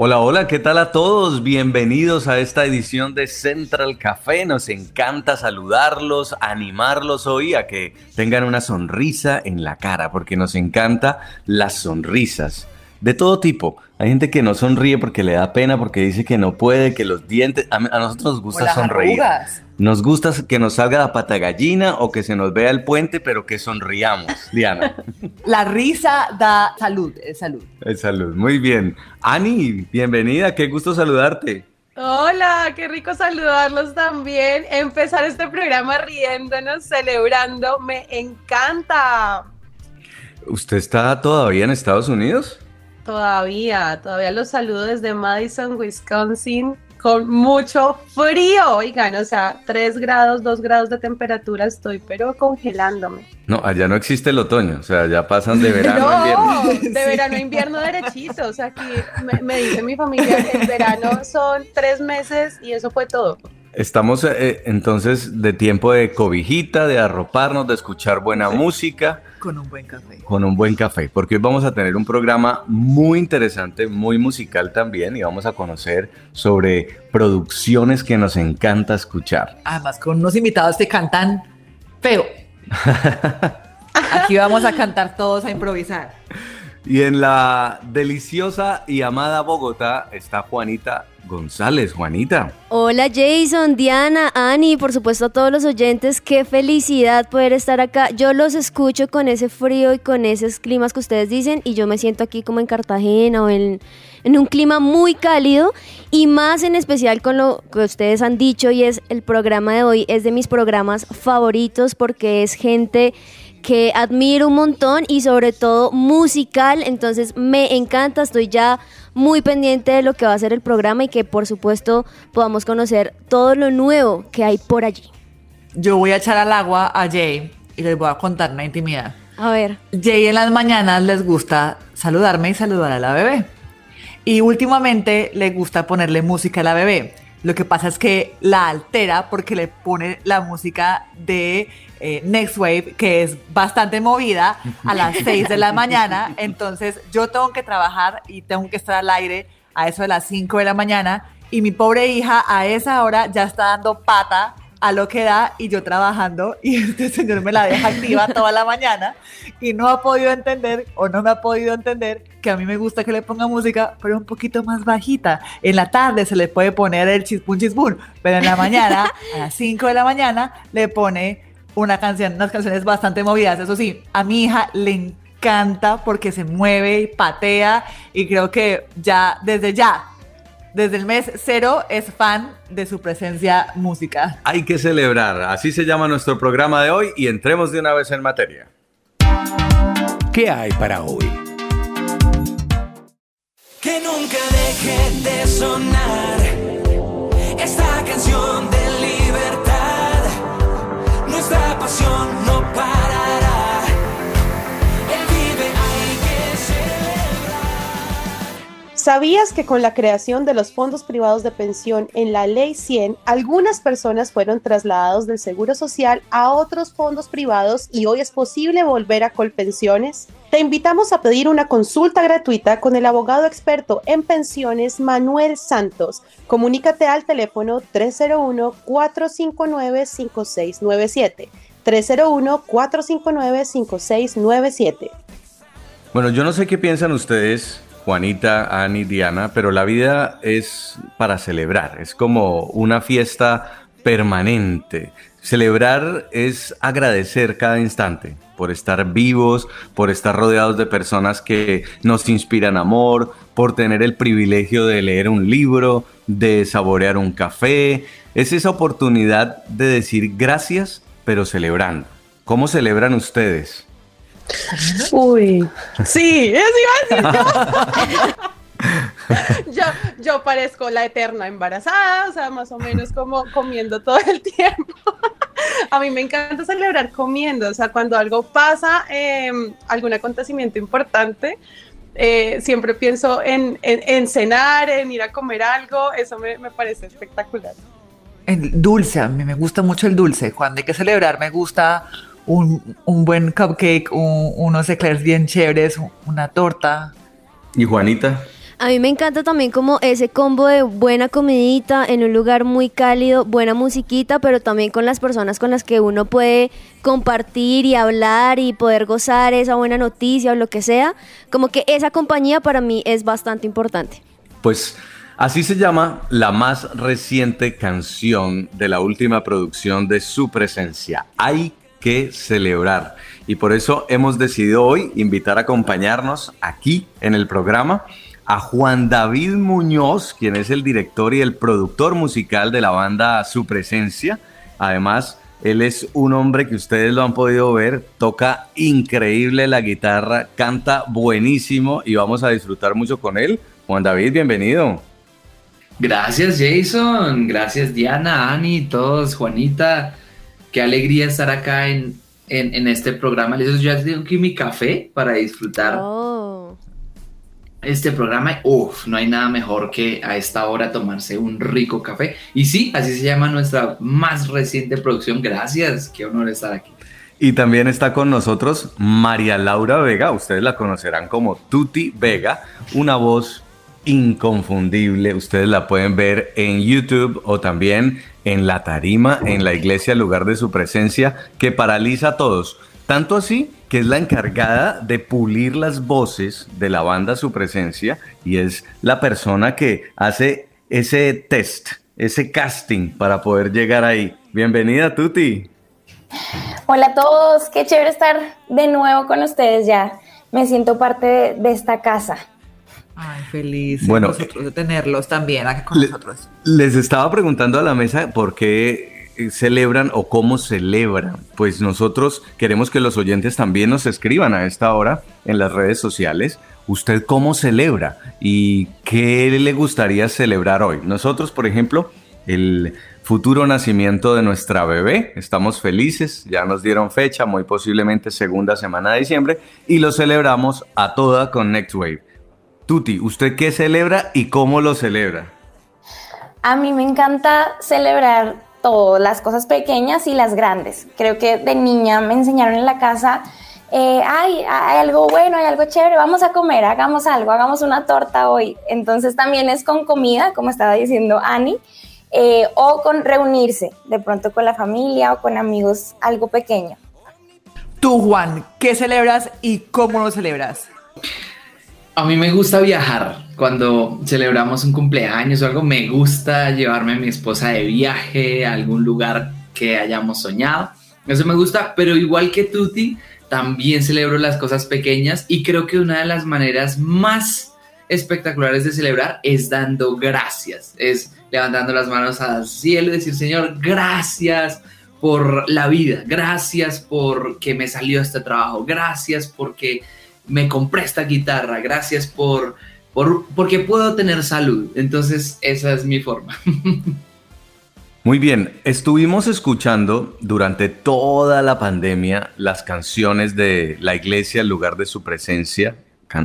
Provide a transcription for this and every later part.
Hola, hola, ¿qué tal a todos? Bienvenidos a esta edición de Central Café. Nos encanta saludarlos, animarlos hoy a que tengan una sonrisa en la cara, porque nos encanta las sonrisas de todo tipo. Hay gente que no sonríe porque le da pena, porque dice que no puede, que los dientes... A, a nosotros nos gusta las sonreír. arrugas. Nos gusta que nos salga la pata gallina o que se nos vea el puente, pero que sonriamos, Diana. La risa da salud, es salud. Es salud, muy bien. Ani, bienvenida, qué gusto saludarte. Hola, qué rico saludarlos también. Empezar este programa riéndonos, celebrando, me encanta. ¿Usted está todavía en Estados Unidos? Todavía, todavía los saludo desde Madison, Wisconsin, con mucho frío. Oigan, o sea, 3 grados, 2 grados de temperatura, estoy pero congelándome. No, allá no existe el otoño, o sea, ya pasan de verano a No, invierno. de verano a invierno derechito. O sea, aquí me, me dice mi familia, el verano son tres meses y eso fue todo. Estamos eh, entonces de tiempo de cobijita, de arroparnos, de escuchar buena música Con un buen café. con un buen café, porque hoy vamos a tener un programa muy interesante, muy musical también, y vamos a conocer sobre producciones que nos encanta escuchar. Además, con unos invitados que cantan feo. Aquí vamos a cantar todos a improvisar. Y en la deliciosa y amada Bogotá está Juanita González. Juanita. Hola Jason, Diana, Ani, por supuesto a todos los oyentes, qué felicidad poder estar acá. Yo los escucho con ese frío y con esos climas que ustedes dicen y yo me siento aquí como en Cartagena o en, en un clima muy cálido y más en especial con lo que ustedes han dicho y es el programa de hoy, es de mis programas favoritos porque es gente que admiro un montón y sobre todo musical, entonces me encanta, estoy ya muy pendiente de lo que va a ser el programa y que por supuesto podamos conocer todo lo nuevo que hay por allí. Yo voy a echar al agua a Jay y les voy a contar una intimidad. A ver, Jay en las mañanas les gusta saludarme y saludar a la bebé. Y últimamente le gusta ponerle música a la bebé. Lo que pasa es que la altera porque le pone la música de eh, Next Wave, que es bastante movida, a las 6 de la mañana. Entonces yo tengo que trabajar y tengo que estar al aire a eso de las 5 de la mañana. Y mi pobre hija a esa hora ya está dando pata a lo que da y yo trabajando y este señor me la deja activa toda la mañana y no ha podido entender o no me ha podido entender que a mí me gusta que le ponga música pero un poquito más bajita. En la tarde se le puede poner el chispun chispun, pero en la mañana, a las 5 de la mañana, le pone una canción, unas canciones bastante movidas. Eso sí, a mi hija le encanta porque se mueve y patea y creo que ya, desde ya, desde el mes cero es fan de su presencia música. Hay que celebrar, así se llama nuestro programa de hoy y entremos de una vez en materia. ¿qué hay para hoy? Que nunca deje de sonar esta canción de no parará. Él vive, hay que celebrar. ¿Sabías que con la creación de los fondos privados de pensión en la Ley 100, algunas personas fueron trasladados del Seguro Social a otros fondos privados y hoy es posible volver a Colpensiones? Te invitamos a pedir una consulta gratuita con el abogado experto en pensiones Manuel Santos. Comunícate al teléfono 301-459-5697. 301-459-5697. Bueno, yo no sé qué piensan ustedes, Juanita, Ani, Diana, pero la vida es para celebrar, es como una fiesta permanente. Celebrar es agradecer cada instante por estar vivos, por estar rodeados de personas que nos inspiran amor, por tener el privilegio de leer un libro, de saborear un café. Es esa oportunidad de decir gracias, pero celebrando. ¿Cómo celebran ustedes? Uy, sí, eso iba a decir yo. yo. Yo parezco la eterna embarazada, o sea, más o menos como comiendo todo el tiempo. a mí me encanta celebrar comiendo, o sea, cuando algo pasa, em, algún acontecimiento importante, eh, siempre pienso en, en, cenar, en ir a comer algo, eso me, me parece espectacular. El dulce, a mí me gusta mucho el dulce. Cuando hay que celebrar, me gusta un, un buen cupcake, unos eclairs bien chéveres, una torta. ¿Y Juanita? A mí me encanta también como ese combo de buena comidita en un lugar muy cálido, buena musiquita, pero también con las personas con las que uno puede compartir y hablar y poder gozar esa buena noticia o lo que sea. Como que esa compañía para mí es bastante importante. Pues así se llama la más reciente canción de la última producción de su presencia. Hay que celebrar. Y por eso hemos decidido hoy invitar a acompañarnos aquí en el programa a Juan David Muñoz, quien es el director y el productor musical de la banda Su Presencia. Además, él es un hombre que ustedes lo han podido ver, toca increíble la guitarra, canta buenísimo y vamos a disfrutar mucho con él. Juan David, bienvenido. Gracias Jason, gracias Diana, Ani, todos, Juanita. Qué alegría estar acá en, en, este programa. Les ya tengo aquí mi café para disfrutar. Oh este programa, uff, no hay nada mejor que a esta hora tomarse un rico café. Y sí, así se llama nuestra más reciente producción. Gracias, qué honor estar aquí. Y también está con nosotros María Laura Vega, ustedes la conocerán como Tuti Vega, una voz inconfundible, ustedes la pueden ver en YouTube o también en la tarima, en la iglesia, lugar de su presencia, que paraliza a todos. Tanto así que es la encargada de pulir las voces de la banda Su Presencia y es la persona que hace ese test, ese casting para poder llegar ahí. Bienvenida, Tuti. Hola a todos, qué chévere estar de nuevo con ustedes ya. Me siento parte de, esta casa. Ay, feliz bueno, nosotros de tenerlos también aquí con nosotros. Les estaba preguntando a la mesa por qué eh, celebran o cómo celebran. Pues nosotros queremos que los oyentes también nos escriban a esta hora en las redes sociales. ¿Usted cómo celebra y qué le gustaría celebrar hoy? Nosotros, por ejemplo, el futuro nacimiento de nuestra bebé. Estamos felices, ya nos dieron fecha, muy posiblemente segunda semana de diciembre, y lo celebramos a toda con Next Wave. Tuti, ¿usted qué celebra y cómo lo celebra? A mí me encanta celebrar todo, las cosas pequeñas y las grandes. Creo que de niña me enseñaron en la casa, eh, hay algo bueno, hay algo chévere, vamos a comer, hagamos algo, hagamos una torta hoy. Entonces también es con comida, como estaba diciendo Ani, eh, o con reunirse, de pronto con la familia o con amigos, algo pequeño. Tú, Juan, ¿qué celebras y cómo lo celebras? A mí me gusta viajar. Cuando celebramos un cumpleaños o algo, me gusta llevarme a mi esposa de viaje a algún lugar que hayamos soñado. Eso me gusta, pero igual que Tuti, también celebro las cosas pequeñas y creo que una de las maneras más espectaculares de celebrar es dando gracias, es levantando las manos al cielo y decir, Señor, gracias por la vida, gracias porque me salió este trabajo, gracias porque me compré esta guitarra, gracias por, por porque puedo tener salud. Entonces, esa es mi forma. Muy bien, estuvimos escuchando durante toda la pandemia las canciones de la iglesia, el lugar de su presencia,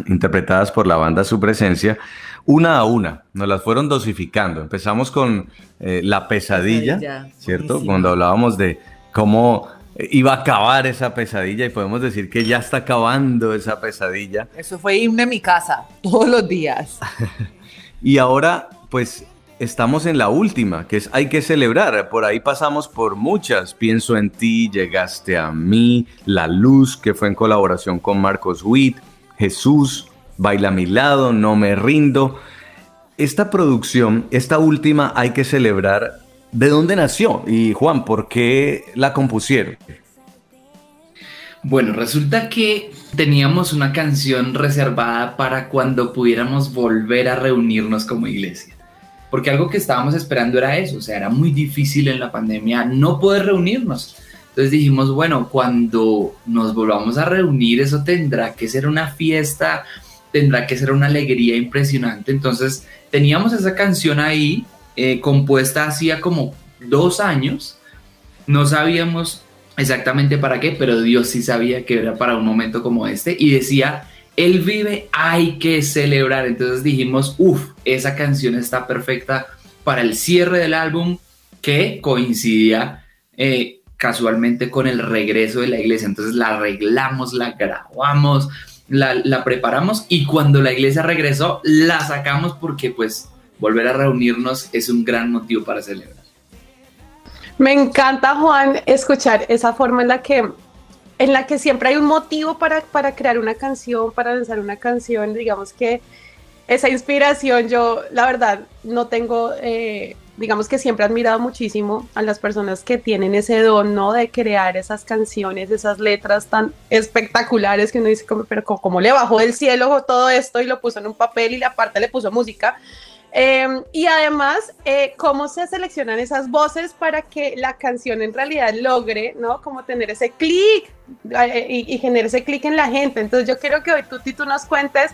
interpretadas por la banda Su Presencia, una a una, nos las fueron dosificando. Empezamos con eh, La Pesadilla, ¿cierto? Cuando hablábamos de cómo iba a acabar esa pesadilla y podemos decir que ya está acabando esa pesadilla. Eso fue irme a mi casa todos los días. y ahora, pues estamos en la última, que es hay que celebrar. Por ahí pasamos por muchas. Pienso en ti, llegaste a mí, La Luz, que fue en colaboración con Marcos Witt, Jesús, Baila a mi lado, No me rindo. Esta producción, esta última, hay que celebrar ¿De dónde nació? Y Juan, ¿por qué la compusieron? Bueno, resulta que teníamos una canción reservada para cuando pudiéramos volver a reunirnos como iglesia. Porque algo que estábamos esperando era eso, o sea, era muy difícil en la pandemia no poder reunirnos. Entonces dijimos, bueno, cuando nos volvamos a reunir, eso tendrá que ser una fiesta, tendrá que ser una alegría impresionante. Entonces teníamos esa canción ahí, eh, compuesta hacía como dos años. No sabíamos exactamente para qué, pero Dios sí sabía que era para un momento como este y decía, Él vive, hay que celebrar. Entonces dijimos, uff, esa canción está perfecta para el cierre del álbum que coincidía eh, casualmente con el regreso de la iglesia. Entonces la arreglamos, la grabamos, la, la preparamos y cuando la iglesia regresó, la sacamos porque pues volver a reunirnos es un gran motivo para celebrar. Me encanta, Juan, escuchar esa forma en la que, en la que siempre hay un motivo para, para crear una canción, para lanzar una canción. Digamos que esa inspiración, yo la verdad no tengo, eh, digamos que siempre he admirado muchísimo a las personas que tienen ese don, ¿no? De crear esas canciones, esas letras tan espectaculares que uno dice, como, pero como le bajó del cielo todo esto y lo puso en un papel y la aparte le puso música. Em, y además, eh, cómo se seleccionan esas voces para que la canción en realidad logre, ¿no? Como tener ese clic eh, y, y genere ese clic en la gente. Entonces yo quiero que hoy tú, tú nos cuentes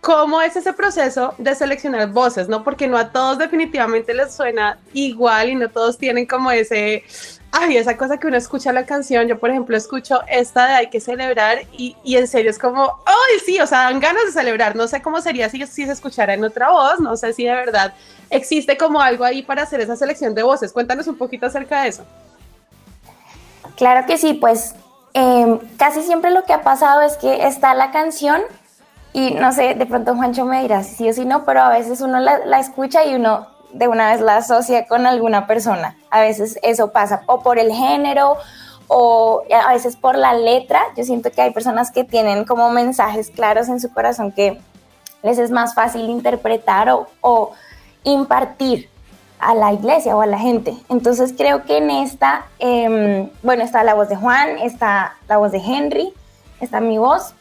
cómo es ese proceso de seleccionar voces, ¿no? Porque no a todos definitivamente les suena igual y no todos tienen como ese, ay, esa cosa que uno escucha la canción. Yo, por ejemplo, escucho esta de Hay que celebrar y, y en serio es como, ay, sí, o sea, dan ganas de celebrar. No sé cómo sería si, si se escuchara en otra voz, no sé si de verdad existe como algo ahí para hacer esa selección de voces. Cuéntanos un poquito acerca de eso. Claro que sí, pues eh, casi siempre lo que ha pasado es que está la canción y no sé, de pronto Juancho me dirá si sí o si no, pero a veces uno la, la escucha y uno de una vez la asocia con alguna persona. A veces eso pasa, o por el género, o a veces por la letra. Yo siento que hay personas que tienen como mensajes claros en su corazón que les es más fácil interpretar o, impartir a la iglesia o a la gente. Entonces creo que en esta, eh, bueno, está la voz de Juan, está la voz de Henry, está mi voz,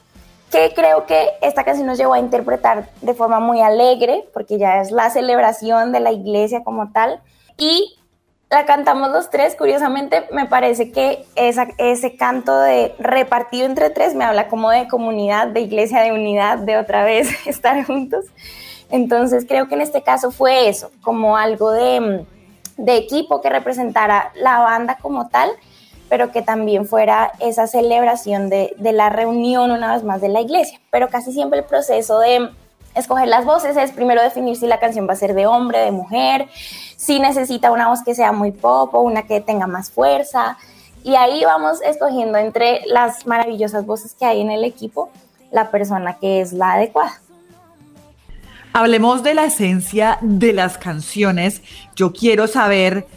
que creo que esta canción nos llevó a interpretar de forma muy alegre, porque ya es la celebración de la iglesia como tal, y la cantamos los tres, curiosamente me parece que esa, ese canto de repartido entre tres me habla como de comunidad, de iglesia, de unidad, de otra vez estar juntos. Entonces creo que en este caso fue eso, como algo de, de equipo que representara la banda como tal pero que también fuera esa celebración de, de, la reunión una vez más de la iglesia. Pero casi siempre el proceso de escoger las voces es primero definir si la canción va a ser de hombre, de mujer, si necesita una voz que sea muy pop o una que tenga más fuerza. Y ahí vamos escogiendo entre las maravillosas voces que hay en el equipo la persona que es la adecuada. Hablemos de la esencia de las canciones. Yo quiero saber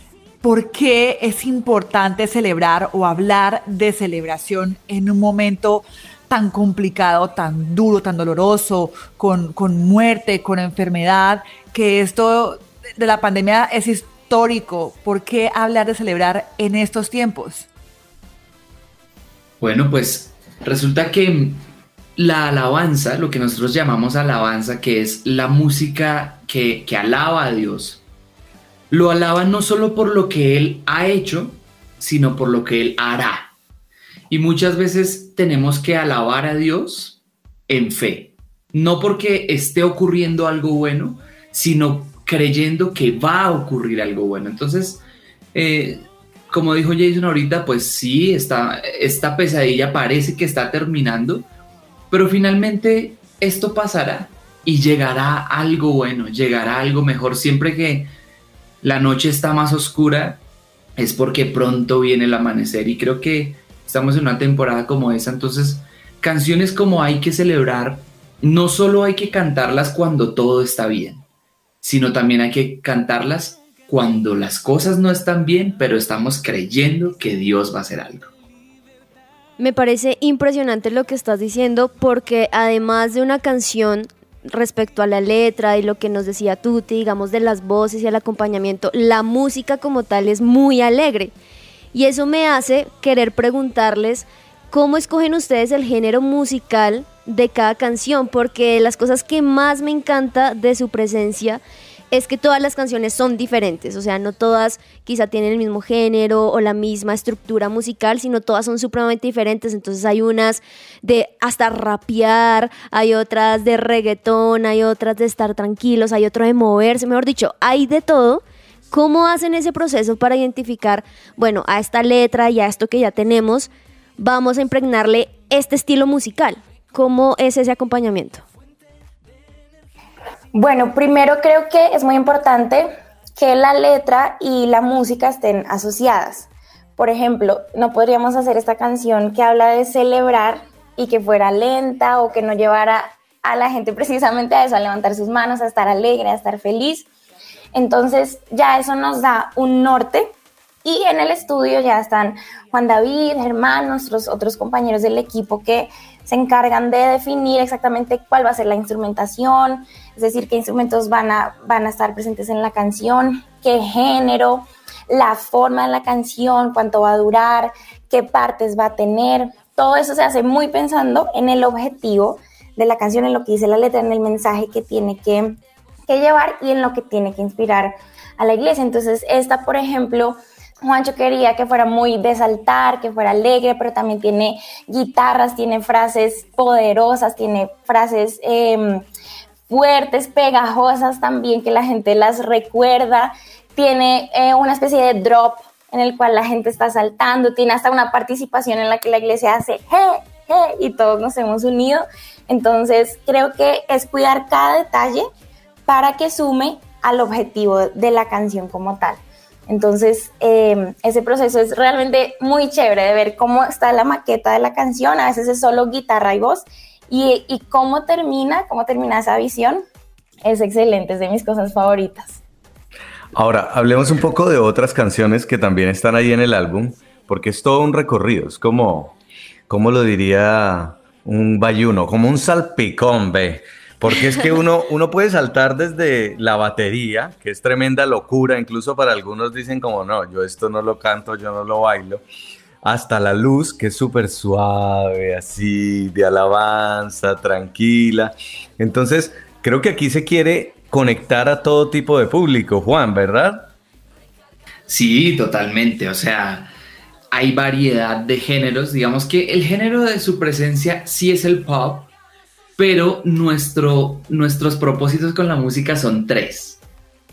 ¿Por qué es importante celebrar o hablar de celebración en un momento tan complicado, tan duro, tan doloroso, con, con, muerte, con enfermedad, que esto de la pandemia es histórico? ¿Por qué hablar de celebrar en estos tiempos? Bueno, pues resulta que la alabanza, lo que nosotros llamamos alabanza, que es la música que, que alaba a Dios, lo alaba no solo por lo que Él ha hecho, sino por lo que Él hará. Y muchas veces tenemos que alabar a Dios en fe, no porque esté ocurriendo algo bueno, sino creyendo que va a ocurrir algo bueno. Entonces, eh, como dijo Jason ahorita, pues sí, esta, esta pesadilla parece que está terminando, pero finalmente esto pasará y llegará algo bueno, llegará algo mejor, siempre que la noche está más oscura, es porque pronto viene el amanecer y creo que estamos en una temporada como esa, entonces canciones como hay que celebrar, no solo hay que cantarlas cuando todo está bien, sino también hay que cantarlas cuando las cosas no están bien, pero estamos creyendo que Dios va a hacer algo. Me parece impresionante lo que estás diciendo porque además de una canción respecto a la letra y lo que nos decía Tuti, digamos, de las voces y el acompañamiento, la música como tal es muy alegre. Y eso me hace querer preguntarles cómo escogen ustedes el género musical de cada canción, porque las cosas que más me encanta de su presencia es que todas las canciones son diferentes, o sea, no todas quizá tienen el mismo género o la misma estructura musical, sino todas son supremamente diferentes, entonces hay unas de hasta rapear, hay otras de reggaetón, hay otras de estar tranquilos, hay otro de moverse, mejor dicho, hay de todo. ¿Cómo hacen ese proceso para identificar, bueno, a esta letra y a esto que ya tenemos, vamos a impregnarle este estilo musical? ¿Cómo es ese acompañamiento? Bueno, primero creo que es muy importante que la letra y la música estén asociadas. Por ejemplo, no podríamos hacer esta canción que habla de celebrar y que fuera lenta o que no llevara a la gente precisamente a eso, a levantar sus manos, a estar alegre, a estar feliz. Entonces ya eso nos da un norte y en el estudio ya están Juan David, Germán, nuestros otros compañeros del equipo que se encargan de definir exactamente cuál va a ser la instrumentación, es decir, qué instrumentos van a, van a estar presentes en la canción, qué género, la forma de la canción, cuánto va a durar, qué partes va a tener. Todo eso se hace muy pensando en el objetivo de la canción, en lo que dice la letra, en el mensaje que tiene que, que llevar y en lo que tiene que inspirar a la iglesia. Entonces, esta, por ejemplo, Juancho quería que fuera muy de saltar, que fuera alegre, pero también tiene guitarras, tiene frases poderosas, tiene frases em, fuertes, pegajosas también, que la gente las recuerda. Tiene eh, una especie de drop en el cual la gente está saltando, tiene hasta una participación en la que la iglesia hace ¡hey! ¡hey! y todos nos hemos unido. Entonces creo que es cuidar cada detalle para que sume al objetivo de la canción como tal. Entonces, em, ese proceso es realmente muy chévere de ver cómo está la maqueta de la canción, a veces es solo guitarra y voz, y, cómo termina, cómo termina esa visión, es excelente, es de mis cosas favoritas. Ahora, hablemos un poco de otras canciones que también están ahí en el álbum, porque es todo un recorrido, es como, ¿cómo lo diría un bayuno? Como un salpicón, ve. Porque es que uno, uno puede saltar desde la batería, que es tremenda locura, incluso para algunos dicen como, no, yo esto no lo canto, yo no lo bailo, hasta la luz, que es súper suave, así, de alabanza, tranquila. Entonces, creo que aquí se quiere conectar a todo tipo de público, Juan, ¿verdad? Sí, totalmente. O sea, hay variedad de géneros. Digamos que el género de su presencia sí es el pop, pero nuestro, nuestros propósitos con la música son tres.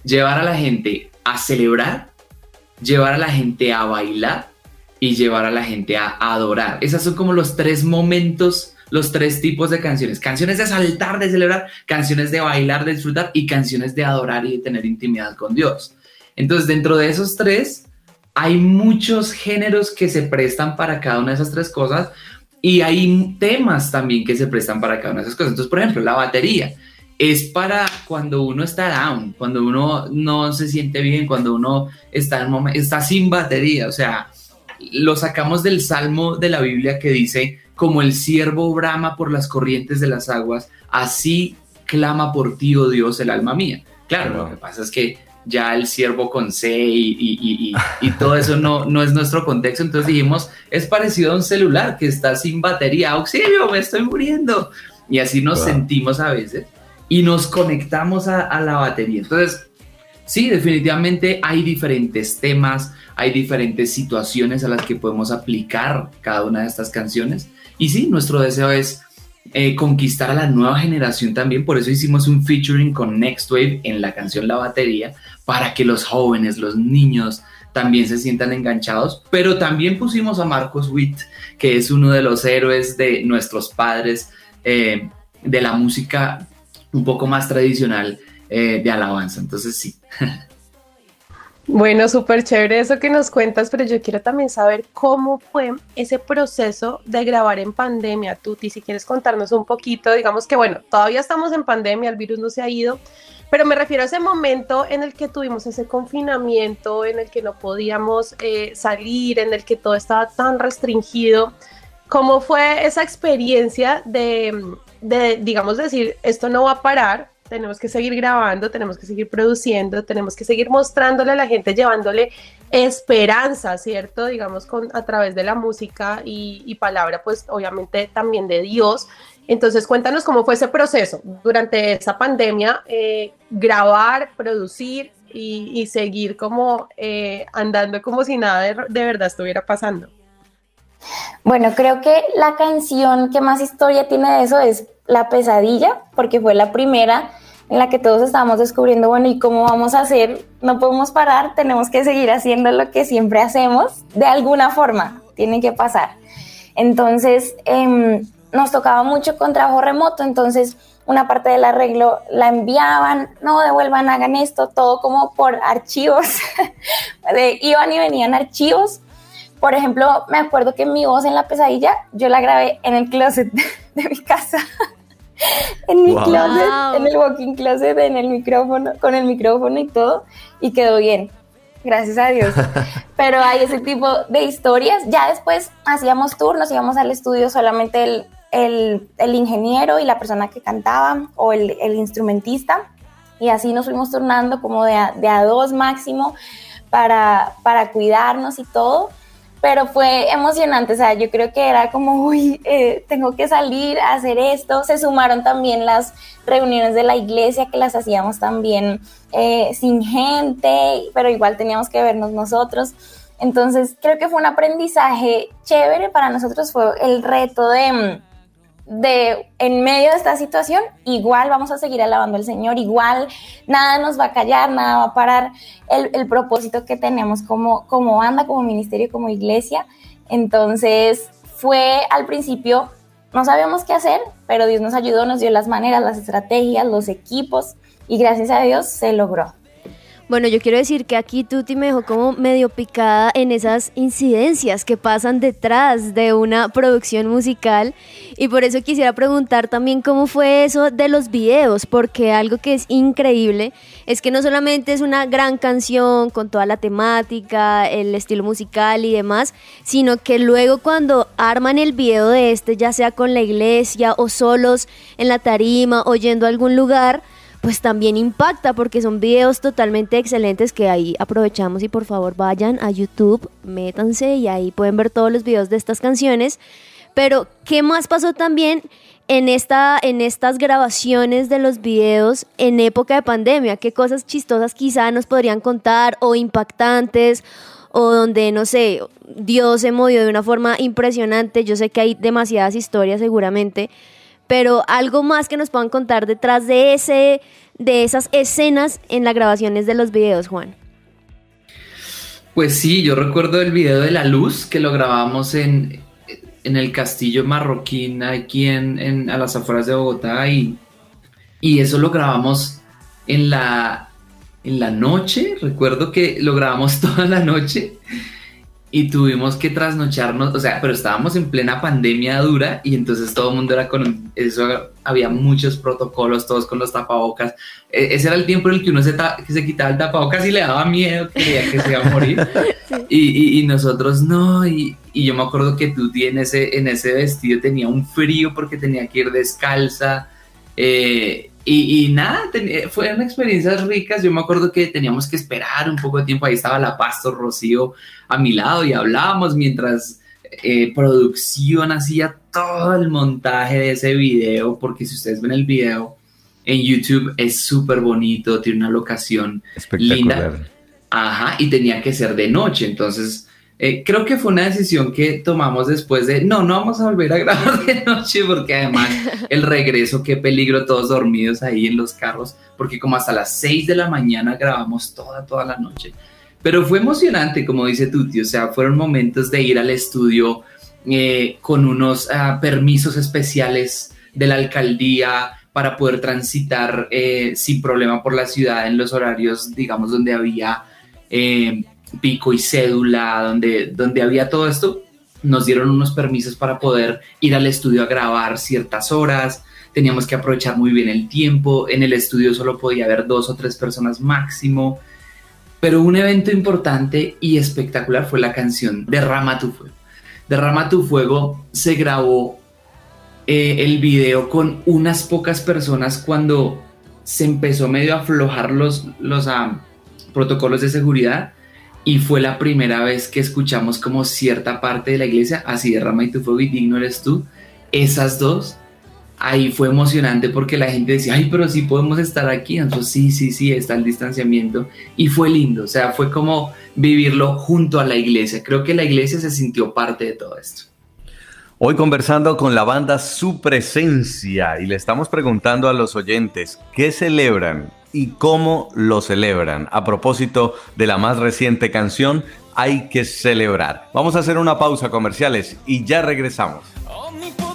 Llevar a la gente a celebrar, llevar a la gente a bailar y llevar a la gente a adorar. Esos son como los tres momentos, los tres tipos de canciones. Canciones de saltar, de celebrar, canciones de bailar, de disfrutar y canciones de adorar y de tener intimidad con Dios. Entonces, dentro de esos tres, hay muchos géneros que se prestan para cada una de esas tres cosas, y hay temas también que se prestan para cada una de esas cosas. Entonces, por ejemplo, la batería es para cuando uno está down, cuando uno no se siente bien, cuando uno está, en está sin batería. O sea, lo sacamos del salmo de la Biblia que dice, como el siervo brama por las corrientes de las aguas, así clama por ti, oh Dios, el alma mía. Claro, lo que pasa es que ya el siervo con C y, todo eso no, no es nuestro contexto. Entonces dijimos, es parecido a un celular que está sin batería, auxilio, me estoy muriendo. Y así nos sentimos a veces y nos conectamos a, a la batería. Entonces, sí, definitivamente hay diferentes temas, hay diferentes situaciones a las que podemos aplicar cada una de estas canciones. Y sí, nuestro deseo es eh, conquistar a la nueva generación también. Por eso hicimos un featuring con Next Wave en la canción La Batería, para que los jóvenes, los niños también se sientan enganchados. Pero también pusimos a Marcos Witt, que es uno de los héroes de nuestros padres eh, de la música un poco más tradicional eh, de alabanza. Entonces sí. Bueno, súper chévere eso que nos cuentas, pero yo quiero también saber cómo fue ese proceso de grabar en pandemia. Tuti, si quieres contarnos un poquito, digamos que bueno, todavía estamos en pandemia, el virus no se ha ido, pero me refiero a ese momento en el que tuvimos ese confinamiento, en el que no podíamos eh, salir, en el que todo estaba tan restringido. ¿Cómo fue esa experiencia de, de digamos, decir, esto no va a parar, tenemos que seguir grabando, tenemos que seguir produciendo, tenemos que seguir mostrándole a la gente, llevándole esperanza, ¿cierto? Digamos, con, a través de la música y, palabra, pues obviamente también de Dios. Entonces, cuéntanos cómo fue ese proceso durante esa pandemia, eh, grabar, producir y, seguir como eh, andando como si nada de, de verdad estuviera pasando. Bueno, creo que la canción que más historia tiene de eso es La pesadilla, porque fue la primera en la que todos estábamos descubriendo, bueno, ¿y cómo vamos a hacer? No podemos parar, tenemos que seguir haciendo lo que siempre hacemos, de alguna forma, tiene que pasar. Entonces, em, nos tocaba mucho con trabajo remoto, entonces una parte del arreglo la enviaban, no devuelvan, hagan esto, todo como por archivos, iban y venían archivos. Por ejemplo, me acuerdo que mi voz en la pesadilla yo la grabé en el closet de mi casa. en mi closet, en el walking closet, en el micrófono, con el micrófono y todo, y quedó bien. Gracias a Dios. Pero hay ese tipo de historias. Ya después hacíamos turnos, íbamos al estudio solamente el, el, el ingeniero y la persona que cantaba o el, el, instrumentista. Y así nos fuimos turnando como de a, de a dos máximo para, para cuidarnos y todo pero fue emocionante, o sea, yo creo que era como, uy, eh, tengo que salir a hacer esto. Se sumaron también las reuniones de la iglesia que las hacíamos también eh, sin gente, pero igual teníamos que vernos nosotros. Entonces, creo que fue un aprendizaje chévere para nosotros, fue el reto de mm, de en medio de esta situación, igual vamos a seguir alabando al Señor, igual nada nos va a callar, nada va a parar el, propósito que tenemos como, como banda, como ministerio, como iglesia. Entonces fue al principio, no sabíamos qué hacer, pero Dios nos ayudó, nos dio las maneras, las estrategias, los equipos y gracias a Dios se logró. Bueno, yo quiero decir que aquí Tuti me dejó como medio picada en esas incidencias que pasan detrás de una producción musical. Y por eso quisiera preguntar también cómo fue eso de los videos, porque algo que es increíble es que no solamente es una gran canción con toda la temática, el estilo musical y demás, sino que luego cuando arman el video de este, ya sea con la iglesia o solos en la tarima o yendo a algún lugar, pues también impacta porque son videos totalmente excelentes que ahí aprovechamos y por favor vayan a YouTube, métanse y ahí pueden ver todos los videos de estas canciones. Pero, ¿qué más pasó también en, esta, en estas grabaciones de los videos en época de pandemia? ¿Qué cosas chistosas quizá nos podrían contar o impactantes? o donde, no sé, Dios se movió de una forma impresionante. Yo sé que hay demasiadas historias seguramente, pero algo más que nos puedan contar detrás de ese de esas escenas en las grabaciones de los videos, Juan. Pues sí, yo recuerdo el video de la luz que lo grabamos en, en el castillo marroquín aquí en, a las afueras de Bogotá y, y eso lo grabamos en la, en la noche, recuerdo que lo grabamos toda la noche y tuvimos que trasnocharnos, o sea, pero estábamos en plena pandemia dura y entonces todo el mundo era con eso, había muchos protocolos, todos con los tapabocas. E, ese era el tiempo en el que uno se, que se quitaba el tapabocas y le daba miedo, creía que se iba a morir. y, y, nosotros no, y, y, yo me acuerdo que tú en ese, en ese vestido tenía un frío porque tenía que ir descalza. Eh, y, nada, fueron experiencias ricas. Yo me acuerdo que teníamos que esperar un poco de tiempo. Ahí estaba la Pastor Rocío a mi lado y hablábamos mientras eh, producción hacía todo el montaje de ese video. Porque si ustedes ven el video en YouTube, es súper bonito, tiene una locación linda. Ajá, y tenía que ser de noche. Entonces eh, creo que fue una decisión que tomamos después de, no, no vamos a volver a grabar de noche porque además el regreso, qué peligro, todos dormidos ahí en los carros, porque como hasta las 6 de la mañana grabamos toda, toda la noche. Pero fue emocionante, como dice Tuti, o sea, fueron momentos de ir al estudio eh, con unos ah, permisos especiales de la alcaldía para poder transitar eh, sin problema por la ciudad en los horarios, digamos, donde había pico y cédula, donde, donde había todo esto, nos dieron unos permisos para poder ir al estudio a grabar ciertas horas, teníamos que aprovechar muy bien el tiempo, en el estudio solo podía haber dos o tres personas máximo, pero un evento importante y espectacular fue la canción Derrama tu fuego. Derrama tu fuego se grabó eh, el video con unas pocas personas cuando se empezó medio a aflojar los, los ah, protocolos de seguridad y fue la primera vez que escuchamos como cierta parte de la iglesia, así derrama y tu fuego y digno eres tú, esas dos, ahí fue emocionante porque la gente decía, ay, pero sí podemos estar aquí. Entonces, sí, sí, sí, está el distanciamiento. Y fue lindo, o sea, fue como vivirlo junto a la iglesia. Creo que la iglesia se sintió parte de todo esto. Hoy conversando con la banda Su Presencia y le estamos preguntando a los oyentes qué celebran y cómo lo celebran. A propósito de la más reciente canción, Hay que celebrar. Vamos a hacer una pausa comerciales y ya regresamos. No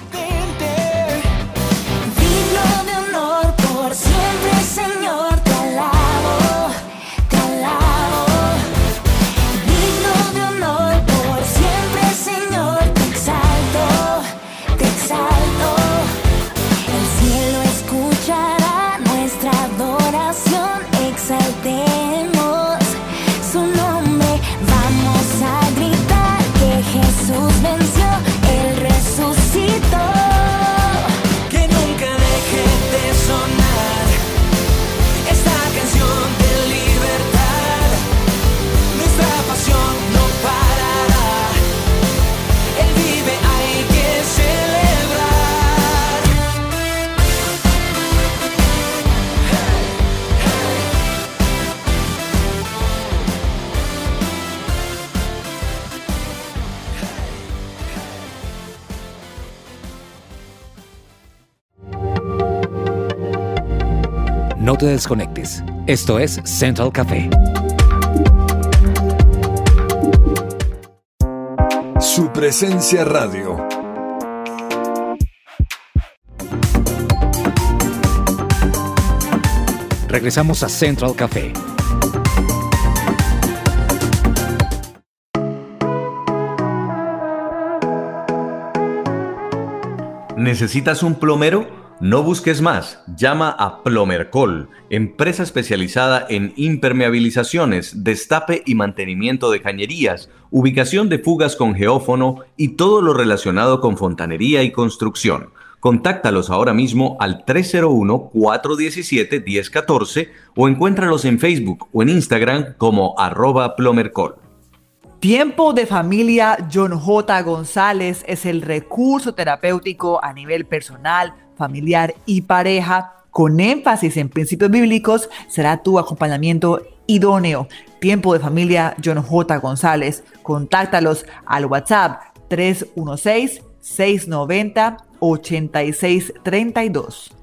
te desconectes. Esto es Central Café. Su presencia radio. Regresamos a Central Café. ¿Necesitas un plomero? No busques más, llama a Plomercol, empresa especializada en impermeabilizaciones, destape y mantenimiento de cañerías, ubicación de fugas con geófono y todo lo relacionado con fontanería y construcción. Contáctalos ahora mismo al 301-417-1014 o encuéntralos en Facebook o en Instagram como arroba plomercol. Tiempo de familia John J. González es el recurso terapéutico a nivel personal, familiar y pareja con énfasis en principios bíblicos será tu acompañamiento idóneo. Tiempo de familia John J. González. Contáctalos al WhatsApp 316 690 8632.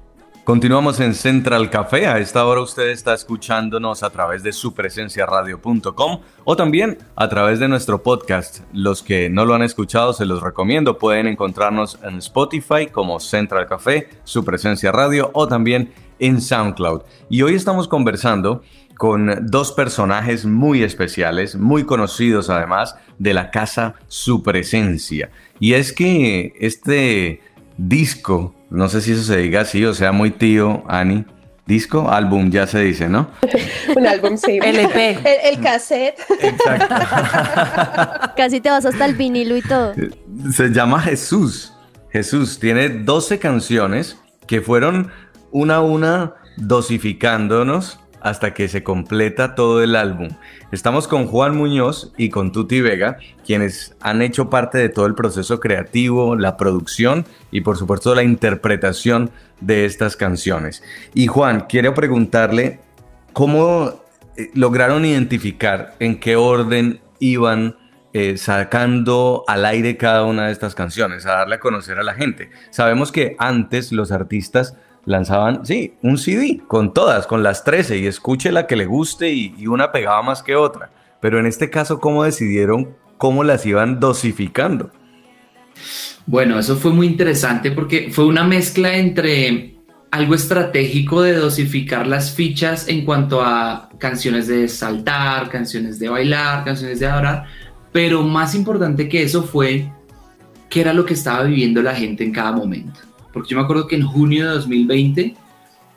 Continuamos en Central Café. A esta hora usted está escuchándonos a través de supresenciaradio.com o también a través de nuestro podcast. Los que no lo han escuchado se los recomiendo. Pueden encontrarnos en Spotify como Central Café, Su Presencia Radio o también en SoundCloud. Y hoy estamos conversando con dos personajes muy especiales, muy conocidos además de la casa Su Presencia. Y es que este disco no sé si eso se diga así, o sea, muy tío, Ani. Disco, álbum, ya se dice, ¿no? Un álbum, sí. LP. El, el cassette. Exacto. Casi te vas hasta el vinilo y todo. Se llama Jesús. Jesús tiene 12 canciones que fueron una a una dosificándonos hasta que se completa todo el álbum. Estamos con Juan Muñoz y con Tuti Vega, quienes han hecho parte de todo el proceso creativo, la producción y por supuesto la interpretación de estas canciones. Y Juan, quiero preguntarle cómo eh, lograron identificar en qué orden iban eh, sacando al aire cada una de estas canciones, a darle a conocer a la gente. Sabemos que antes los artistas lanzaban, sí, un CD con todas, con las 13 y escuche la que le guste y, una pegaba más que otra. Pero en este caso, ¿cómo decidieron cómo las iban dosificando? Bueno, eso fue muy interesante porque fue una mezcla entre algo estratégico de dosificar las fichas en cuanto a canciones de saltar, canciones de bailar, canciones de adorar, pero más importante que eso fue qué era lo que estaba viviendo la gente en cada momento porque yo me acuerdo que en junio de 2020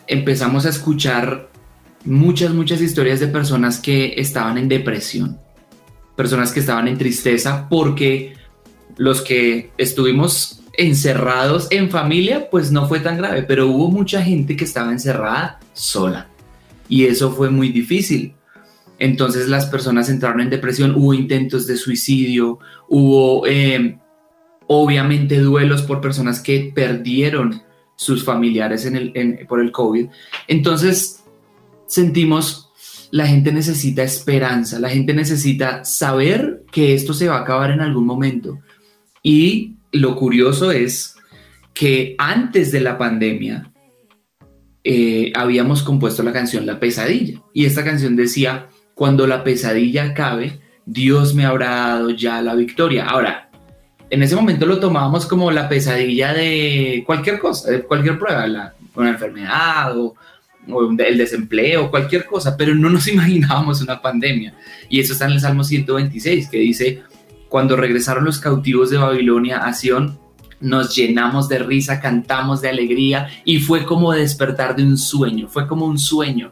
empezamos a escuchar muchas, muchas historias de personas que estaban en depresión, personas que estaban en tristeza porque los que estuvimos encerrados en familia, pues no fue tan grave, pero hubo mucha gente que estaba encerrada sola y eso fue muy difícil. Entonces las personas entraron en depresión, hubo intentos de suicidio, hubo eh, obviamente duelos por personas que perdieron sus familiares por el COVID. Entonces sentimos, la gente necesita esperanza, la gente necesita saber que esto se va a acabar en algún momento. Y lo curioso es que antes de la pandemia eh, habíamos compuesto la canción La pesadilla. Y esta canción decía, cuando la pesadilla acabe, Dios me habrá dado ya la victoria. Ahora, en ese momento lo tomábamos como la pesadilla de cualquier cosa, de cualquier prueba, la, una enfermedad o, el desempleo, cualquier cosa, pero no nos imaginábamos una pandemia. Y eso está en el Salmo 126, que dice, cuando regresaron los cautivos de Babilonia a Sion, nos llenamos de risa, cantamos de alegría y fue como despertar de un sueño, fue como un sueño.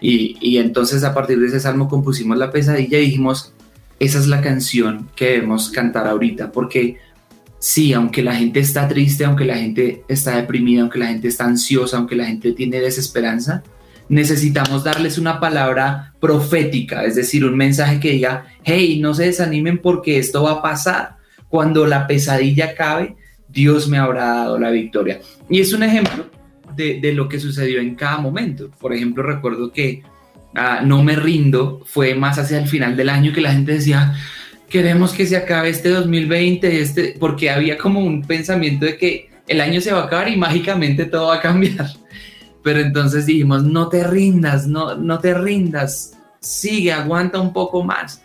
Y, y entonces a partir de ese salmo compusimos la pesadilla y dijimos, esa es la canción que debemos cantar ahorita, porque sí, aunque la gente está triste, aunque la gente está deprimida, aunque la gente está ansiosa, aunque la gente tiene desesperanza, necesitamos darles una palabra profética, es decir, un mensaje que diga, hey, no se desanimen porque esto va a pasar. Cuando la pesadilla acabe, Dios me habrá dado la victoria. Y es un ejemplo de, de lo que sucedió en cada momento. Por ejemplo, recuerdo que no me rindo fue más hacia el final del año que la gente decía, queremos que se acabe este 2020, este, porque había como un pensamiento de que el año se va a acabar y mágicamente todo va a cambiar. Pero entonces dijimos, no te rindas, no, no te rindas, sigue, aguanta un poco más.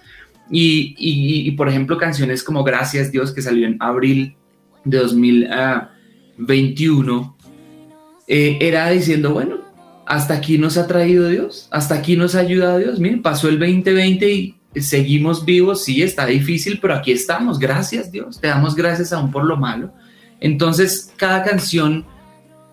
Y, y, por ejemplo, canciones como Gracias Dios, que salió en abril de 2021, eh, era diciendo, bueno, hasta aquí nos ha traído Dios, hasta aquí nos ha ayudado Dios. Miren, pasó el 2020 y seguimos vivos, sí, está difícil, pero aquí estamos, gracias Dios, te damos gracias aún por lo malo. Entonces, cada canción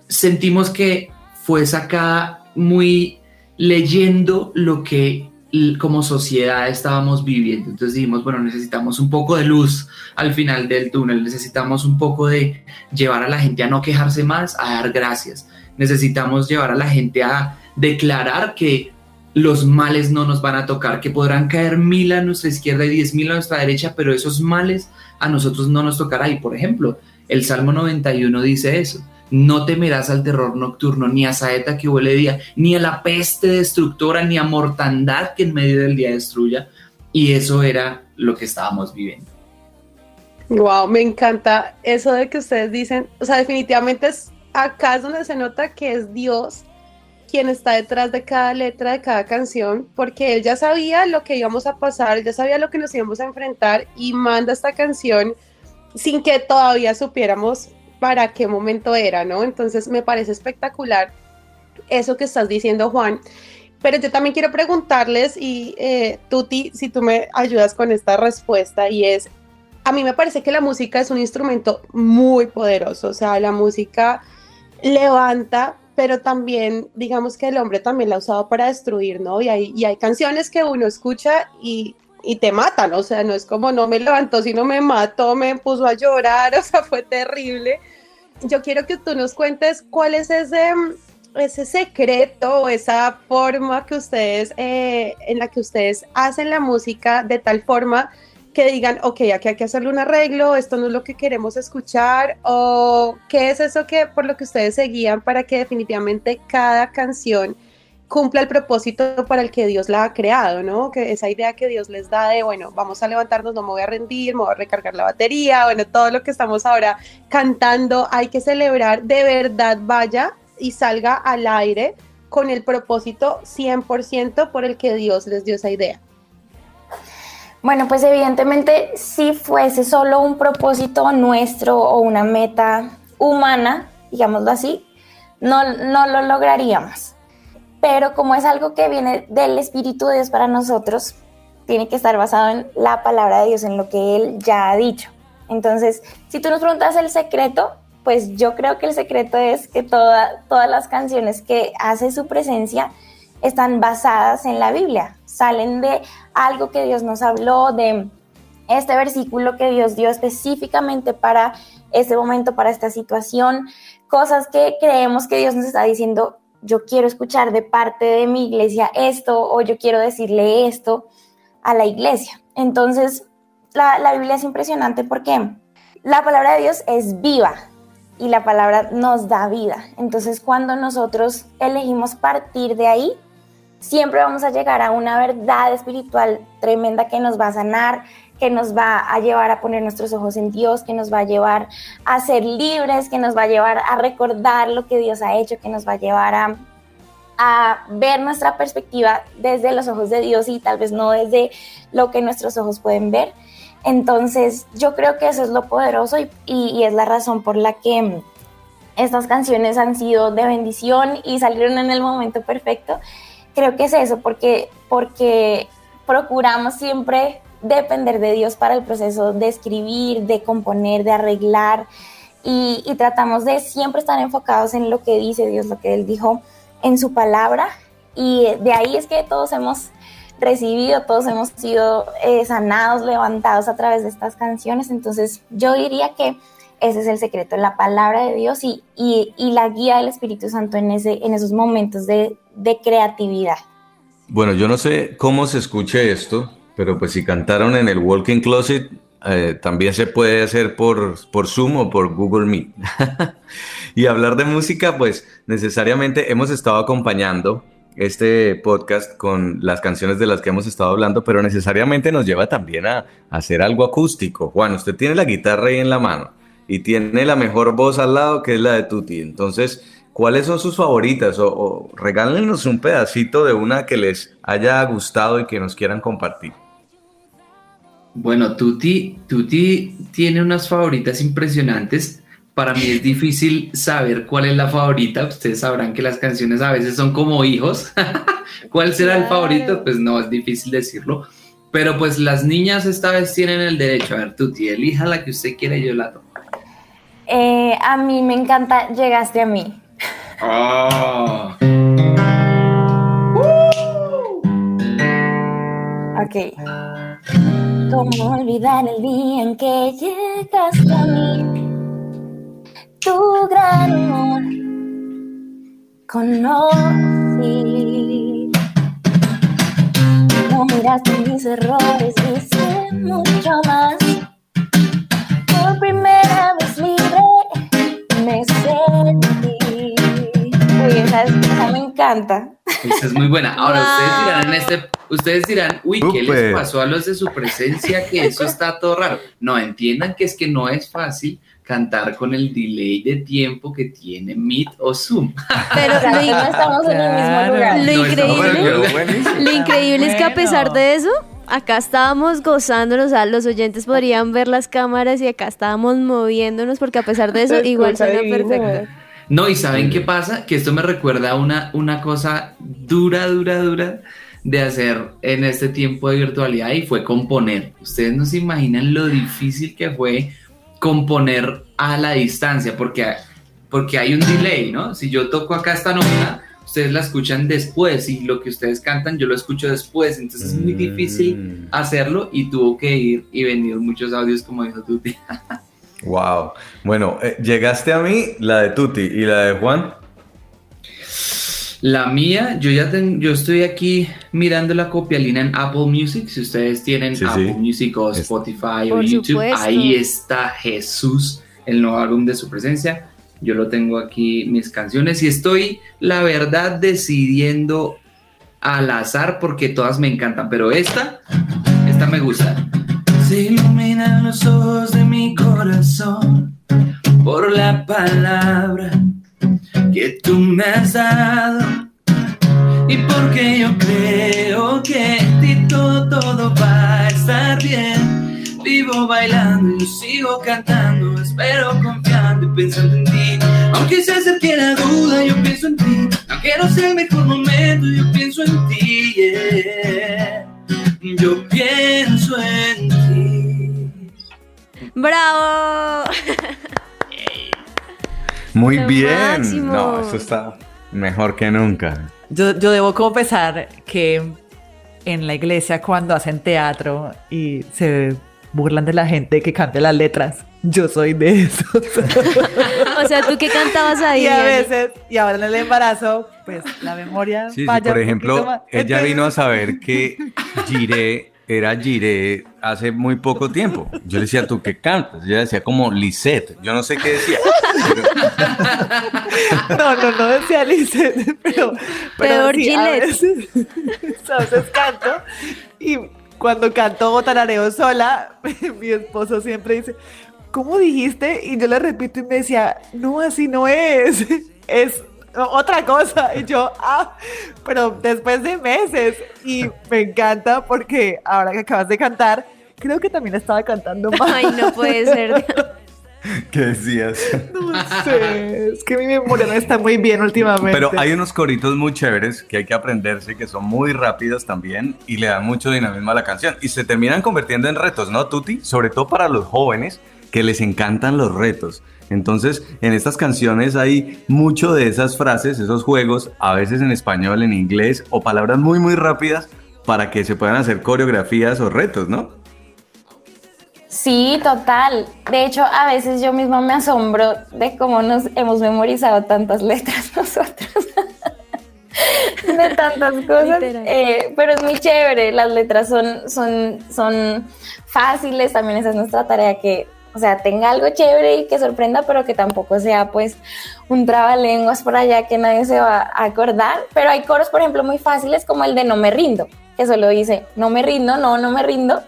sentimos que fue sacada muy leyendo lo que como sociedad estábamos viviendo. Entonces dijimos, bueno, necesitamos un poco de luz al final del túnel, necesitamos un poco de llevar a la gente a no quejarse más, a dar gracias necesitamos llevar a la gente a declarar que los males no nos van a tocar, que podrán caer mil a nuestra izquierda y diez mil a nuestra derecha, pero esos males a nosotros no nos tocará. Y por ejemplo, el Salmo 91 dice eso. No temerás al terror nocturno, ni a saeta que huele día, ni a la peste destructora, ni a mortandad que en medio del día destruya. Y eso era lo que estábamos viviendo. Wow, me encanta eso de que ustedes dicen, o sea, definitivamente es acá es donde se nota que es Dios quien está detrás de cada letra de cada canción, porque él ya sabía lo que íbamos a pasar, ya sabía lo que nos íbamos a enfrentar y manda esta canción sin que todavía supiéramos para qué momento era, ¿no? Entonces me parece espectacular eso que estás diciendo, Juan. Pero yo también quiero preguntarles, y eh, Tuti, si tú me ayudas con esta respuesta, y es, a mí me parece que la música es un instrumento muy poderoso, o sea, la música levanta, pero también, digamos que el hombre también la ha usado para destruir, ¿no? Y hay, y hay canciones que uno escucha y, y te matan, o sea, no es como no me levantó, sino me mató, me puso a llorar, o sea, fue terrible. Yo quiero que tú nos cuentes cuál es ese, ese secreto o esa forma que ustedes, eh, en la que ustedes hacen la música de tal forma que digan, ok, aquí hay que hacerle un arreglo, esto no es lo que queremos escuchar, o qué es eso que por lo que ustedes seguían para que definitivamente cada canción cumpla el propósito para el que Dios la ha creado, ¿no? Que esa idea que Dios les da de, bueno, vamos a levantarnos, no me voy a rendir, me voy a recargar la batería, bueno, todo lo que estamos ahora cantando, hay que celebrar, de verdad vaya y salga al aire con el propósito 100% por el que Dios les dio esa idea. Bueno, pues evidentemente si fuese solo un propósito nuestro o una meta humana, digámoslo así, no, no lo lograríamos. Pero como es algo que viene del Espíritu de Dios para nosotros, tiene que estar basado en la palabra de Dios, en lo que Él ya ha dicho. Entonces, si tú nos preguntas el secreto, pues yo creo que el secreto es que todas las canciones que hace su presencia están basadas en la Biblia, salen de algo que Dios nos habló, de este versículo que Dios dio específicamente para este momento, para esta situación, cosas que creemos que Dios nos está diciendo, yo quiero escuchar de parte de mi iglesia esto o yo quiero decirle esto a la iglesia. Entonces, la, la Biblia es impresionante porque la palabra de Dios es viva, y la palabra nos da vida. Entonces cuando nosotros elegimos partir de ahí, siempre vamos a llegar a una verdad espiritual tremenda que nos va a sanar, que nos va a llevar a poner nuestros ojos en Dios, que nos va a llevar a ser libres, que nos va a llevar a recordar lo que Dios ha hecho, que nos va a llevar a, ver nuestra perspectiva desde los ojos de Dios y tal vez no desde lo que nuestros ojos pueden ver. Entonces yo creo que eso es lo poderoso y es la razón por la que estas canciones han sido de bendición y salieron en el momento perfecto. Creo que es eso, porque, porque procuramos siempre depender de Dios para el proceso de escribir, de componer, de arreglar y, y, tratamos de siempre estar enfocados en lo que dice Dios, lo que Él dijo en su palabra y de ahí es que todos hemos recibido, todos hemos sido eh, sanados, levantados a través de estas canciones, entonces yo diría que ese es el secreto, la palabra de Dios y, y, la guía del Espíritu Santo en, ese, en esos momentos de, de creatividad. Bueno, yo no sé cómo se escuche esto, pero pues si cantaron en el Walking Closet, eh, también se puede hacer por, por Zoom o por Google Meet. y hablar de música, pues necesariamente hemos estado acompañando este podcast con las canciones de las que hemos estado hablando, pero necesariamente nos lleva también a, a hacer algo acústico. Juan, usted tiene la guitarra ahí en la mano y tiene la mejor voz al lado que es la de Tuti. Entonces, ¿cuáles son sus favoritas? O, o regálenos un pedacito de una que les haya gustado y que nos quieran compartir. Bueno, Tuti, Tuti tiene unas favoritas impresionantes. Para mí es difícil saber cuál es la favorita. Ustedes sabrán que las canciones a veces son como hijos. ¿Cuál será el favorito? Pues no, es difícil decirlo. Pero pues las niñas esta vez tienen el derecho. A ver, Tuti, elija la que usted quiera y yo la tomo. Eh, a mí me encanta Llegaste a mí. Oh. Ok. ¿Cómo olvidar el día en que llegaste a mí? Tu gran amor conocí. No miraste mis errores, hice mucho más. Uy, esa, esa me encanta. Esa es muy buena. Ahora, ustedes dirán en este, ustedes dirán, uy, ¿qué les pasó a los de su presencia? Que eso está todo raro. No, entiendan que es que no es fácil cantar con el delay de tiempo que tiene Meet o Zoom. Pero O sea, no estamos en el mismo lugar. Lo No, increíble- bueno. buenísimo. lo increíble es que a pesar de eso, acá estábamos gozándonos, o sea, los oyentes podrían ver las cámaras y acá estábamos moviéndonos porque a pesar de eso Se igual suena perfecto. No, y ¿saben qué pasa? Que esto me recuerda a una, una cosa dura, dura, dura de hacer en este tiempo de virtualidad y fue componer. Ustedes no se imaginan lo difícil que fue componer a la distancia, porque, porque hay un delay, ¿no? Si yo toco acá esta nota, ustedes la escuchan después y lo que ustedes cantan yo lo escucho después, entonces es muy difícil Mm. hacerlo y tuvo que ir y venir muchos audios como dijo Tuti. Wow. Bueno, eh, llegaste a mí, la de Tuti y la de Juan. La mía, yo ya ten- yo estoy aquí mirando la copialina en Apple Music. Si ustedes tienen Sí, Apple sí. Music o Es- Spotify o YouTube, supuesto. ahí está Jesús, el nuevo álbum de su presencia. Yo lo tengo aquí, mis canciones, y estoy, la verdad, decidiendo al azar porque todas me encantan, pero esta, esta me gusta. Se iluminan los ojos de mi corazón por la palabra que tú me has dado y porque yo creo que ti todo, todo va a estar bien. Vivo bailando yo sigo cantando, espero confiando y pensando en ti. Aunque se acerque la duda, yo pienso en ti. Aunque no sea el mejor momento, yo pienso en ti. yeah. Yo pienso en ti. ¡Bravo! Muy Lo bien. máximo. No, eso está mejor que nunca. Yo, yo debo confesar que en la iglesia cuando hacen teatro y se burlan de la gente que cante las letras, yo soy de esos. O sea, ¿tú qué cantabas ahí? y a veces, y ahora en el embarazo, pues la memoria Sí, sí, falla por ejemplo, más. ella vino a saber que Giré era Giré hace muy poco tiempo. Yo le decía, ¿tú qué cantas? Ella decía como Lisette. Yo no sé qué decía. No, no, no decía Lizeth, pero, pero Peor sí, a Gillette. veces, a veces canto y cuando canto o tarareo sola, mi esposo siempre dice, ¿cómo dijiste? Y yo le repito y me decía, no, así no es, es otra cosa. Y yo, ah, pero después de meses y me encanta porque ahora que acabas de cantar, creo que también estaba cantando mal. Ay, no puede ser. ¿Qué decías? No sé, es que mi memoria no está muy bien últimamente. Pero hay unos coritos muy chéveres que hay que aprenderse, que son muy rápidos también y le dan mucho dinamismo a la canción. Y se terminan convirtiendo en retos, ¿no, Tuti? Sobre todo para los jóvenes que les encantan los retos. Entonces, en estas canciones hay mucho de esas frases, esos juegos, a veces en español, en inglés, o palabras muy, muy rápidas para que se puedan hacer coreografías o retos, ¿no? Sí, total. De hecho, a veces yo misma me asombro de cómo nos hemos memorizado tantas letras nosotros. de tantas cosas. Eh, pero es muy chévere. Las letras son, son, son fáciles. También esa es nuestra tarea que, o sea, tenga algo chévere y que sorprenda, pero que tampoco sea pues un trabalenguas por allá que nadie se va a acordar. Pero hay coros, por ejemplo, muy fáciles como el de No me rindo, que solo dice no me rindo, no, no me rindo.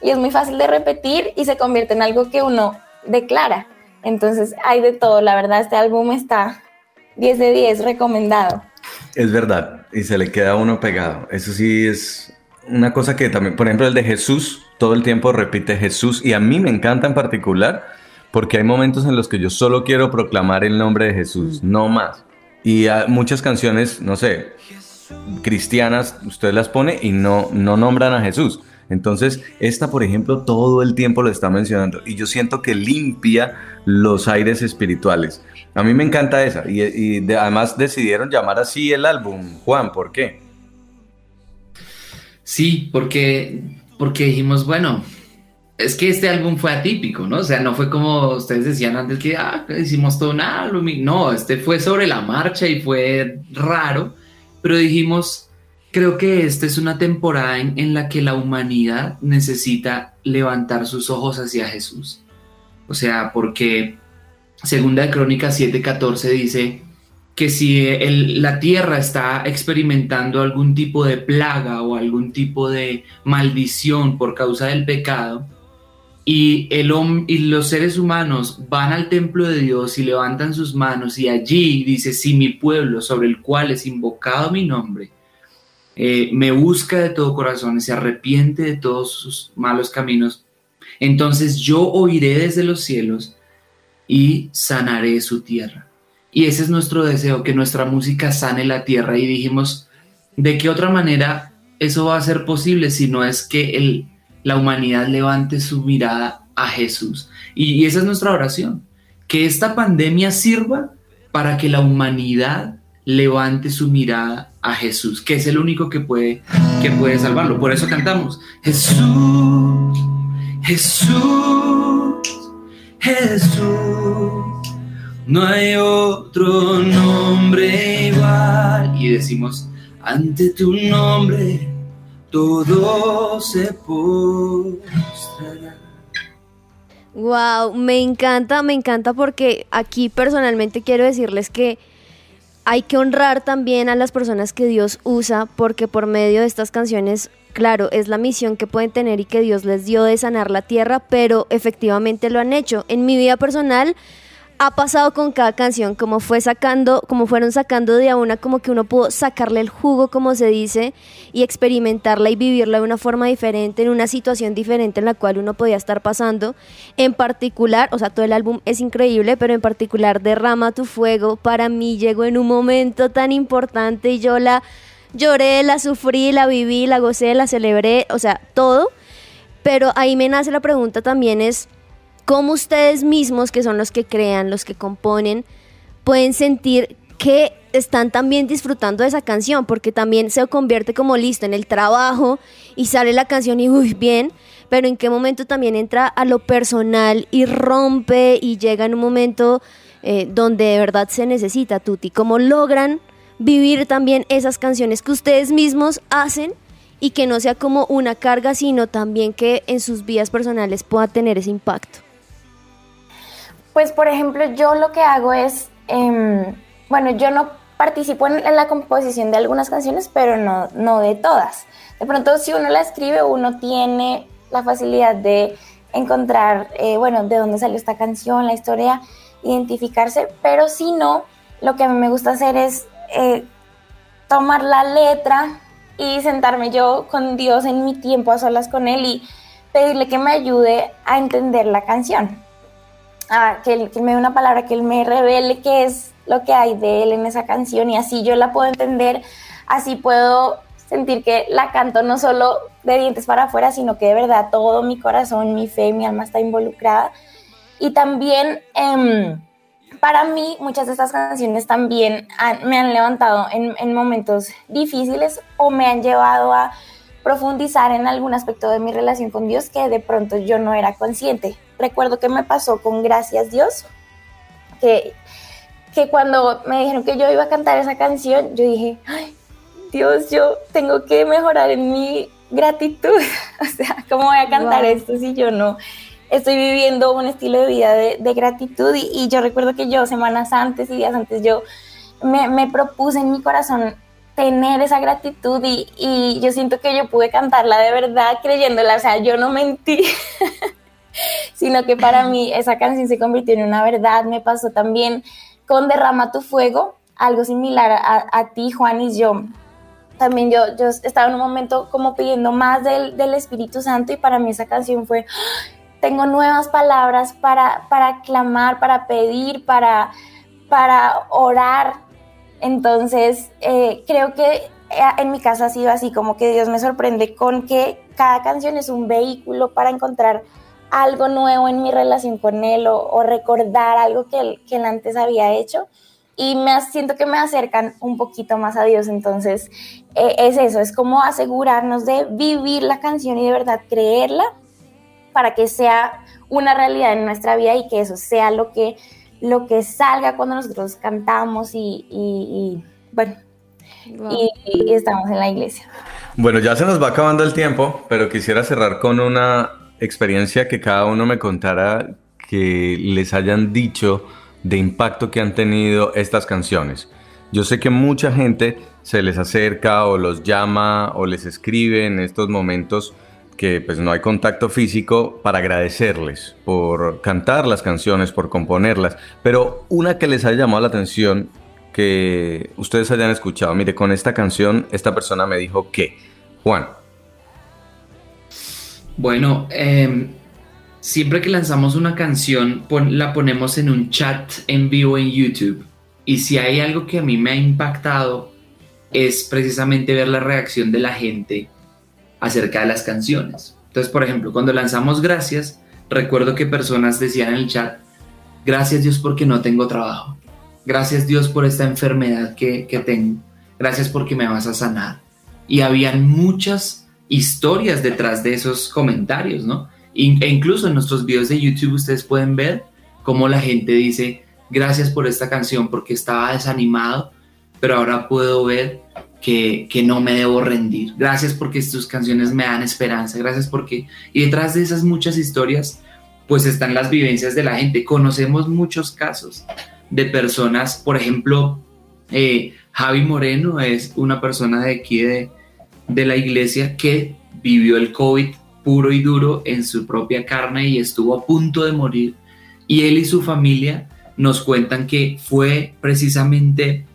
Y es muy fácil de repetir y se convierte en algo que uno declara. Entonces hay de todo. La verdad, este álbum está 10 de 10 recomendado. Es verdad, y se le queda uno pegado. Eso sí es una cosa que también, por ejemplo, el de Jesús, todo el tiempo repite Jesús, y a mí me encanta en particular, porque hay momentos en los que yo solo quiero proclamar el nombre de Jesús, no más. Y hay muchas canciones, no sé, cristianas, usted las pone y no, no nombran a Jesús. Entonces, esta, por ejemplo, todo el tiempo lo está mencionando y yo siento que limpia los aires espirituales. A mí me encanta esa y, y de- además decidieron llamar así el álbum. Juan, ¿por qué? Sí, porque, porque dijimos, bueno, es que este álbum fue atípico, ¿no? O sea, no fue como ustedes decían antes que ah, hicimos todo un álbum. No, este fue sobre la marcha y fue raro, pero dijimos, creo que esta es una temporada en, en la que la humanidad necesita levantar sus ojos hacia Jesús. O sea, porque Segunda de Crónicas 7:14 dice que si la tierra está experimentando algún tipo de plaga o algún tipo de maldición por causa del pecado, y, el, y los seres humanos van al templo de Dios y levantan sus manos y allí dice, si mi pueblo sobre el cual es invocado mi nombre, eh, me busca de todo corazón y se arrepiente de todos sus malos caminos, entonces yo oiré desde los cielos y sanaré su tierra. Y ese es nuestro deseo, que nuestra música sane la tierra. Y dijimos, ¿de qué otra manera eso va a ser posible si no es que el, la humanidad levante su mirada a Jesús? Y, y esa es nuestra oración, que esta pandemia sirva para que la humanidad levante su mirada a Jesús, que es el único que puede, que puede salvarlo. Por eso cantamos, Jesús, Jesús, Jesús. No hay otro nombre igual. Y decimos, ante tu nombre todo se postrará. Wow, me encanta, me encanta porque aquí personalmente quiero decirles que hay que honrar también a las personas que Dios usa porque por medio de estas canciones, claro, es la misión que pueden tener y que Dios les dio de sanar la tierra, pero efectivamente lo han hecho. En mi vida personal ha pasado con cada canción, como fue sacando, como fueron sacando de a una, como que uno pudo sacarle el jugo, como se dice, y experimentarla y vivirla de una forma diferente, en una situación diferente en la cual uno podía estar pasando. En particular, o sea, todo el álbum es increíble, pero en particular Derrama tu fuego, para mí llegó en un momento tan importante y yo la lloré, la sufrí, la viví, la gocé, la celebré, o sea, todo. Pero ahí me nace la pregunta también es, cómo ustedes mismos, que son los que crean, los que componen, pueden sentir que están también disfrutando de esa canción, porque también se convierte como listo en el trabajo y sale la canción y uy, bien, pero en qué momento también entra a lo personal y rompe y llega en un momento eh, donde de verdad se necesita, Tuti, cómo logran vivir también esas canciones que ustedes mismos hacen y que no sea como una carga, sino también que en sus vidas personales pueda tener ese impacto. Pues por ejemplo, yo lo que hago es, em, bueno, yo no participo en, en, la composición de algunas canciones, pero no, no de todas. De pronto, si uno la escribe, uno tiene la facilidad de encontrar, eh, bueno, de dónde salió esta canción, la historia, identificarse, pero si no, lo que a mí me gusta hacer es eh, tomar la letra y sentarme yo con Dios en mi tiempo a solas con Él y pedirle que me ayude a entender la canción. Que, él, que me dé una palabra, que Él me revele qué es lo que hay de Él en esa canción y así yo la puedo entender, así puedo sentir que la canto no solo de dientes para afuera, sino que de verdad todo mi corazón, mi fe, mi alma está involucrada. Y también eh, para mí muchas de estas canciones también han, me han levantado en, en, momentos difíciles o me han llevado a profundizar en algún aspecto de mi relación con Dios que de pronto yo no era consciente. Recuerdo que me pasó con Gracias Dios, que, que cuando me dijeron que yo iba a cantar esa canción, yo dije, ay, Dios, yo tengo que mejorar en mi gratitud. o sea, ¿cómo voy a cantar wow. esto si yo no estoy viviendo un estilo de vida de, de gratitud? Y, y, yo recuerdo que yo semanas antes y días antes yo me, me propuse en mi corazón tener esa gratitud y, y, yo siento que yo pude cantarla de verdad creyéndola, o sea, yo no mentí, sino que para mí esa canción se convirtió en una verdad, me pasó también con Derrama tu Fuego, algo similar a, a ti, Juan, y yo también yo, yo estaba en un momento como pidiendo más del, del Espíritu Santo y para mí esa canción fue, tengo nuevas palabras para, para clamar, para pedir, para, para orar. Entonces, eh, creo que en mi casa ha sido así, como que Dios me sorprende con que cada canción es un vehículo para encontrar algo nuevo en mi relación con Él o, recordar algo que él, que él antes había hecho y me siento que me acercan un poquito más a Dios. Entonces, eh, es eso, es como asegurarnos de vivir la canción y de verdad creerla para que sea una realidad en nuestra vida y que eso sea lo que, lo que salga cuando nosotros cantamos y, y, y bueno, wow. y, y estamos en la iglesia. Bueno, ya se nos va acabando el tiempo, pero quisiera cerrar con una experiencia que cada uno me contara que les hayan dicho de impacto que han tenido estas canciones. Yo sé que mucha gente se les acerca o los llama o les escribe en estos momentos que pues no hay contacto físico para agradecerles por cantar las canciones, por componerlas, pero una que les haya llamado la atención que ustedes hayan escuchado. Mire, con esta canción esta persona me dijo que, Juan. Bueno, eh, siempre que lanzamos una canción pon, la ponemos en un chat en vivo en YouTube. Y si hay algo que a mí me ha impactado es precisamente ver la reacción de la gente acerca de las canciones. Entonces, por ejemplo, cuando lanzamos Gracias, recuerdo que personas decían en el chat, gracias Dios porque no tengo trabajo. Gracias Dios por esta enfermedad que, que tengo. Gracias porque me vas a sanar. Y habían muchas historias detrás de esos comentarios, ¿no? E incluso en nuestros videos de YouTube ustedes pueden ver cómo la gente dice, gracias por esta canción porque estaba desanimado, pero ahora puedo ver que, no me debo rendir. Gracias porque tus canciones me dan esperanza. Gracias porque... Y detrás de esas muchas historias, pues están las vivencias de la gente. Conocemos muchos casos de personas, por ejemplo, eh, Javi Moreno es una persona de aquí de, de la iglesia que vivió el COVID puro y duro en su propia carne y estuvo a punto de morir. Y él y su familia nos cuentan que fue precisamente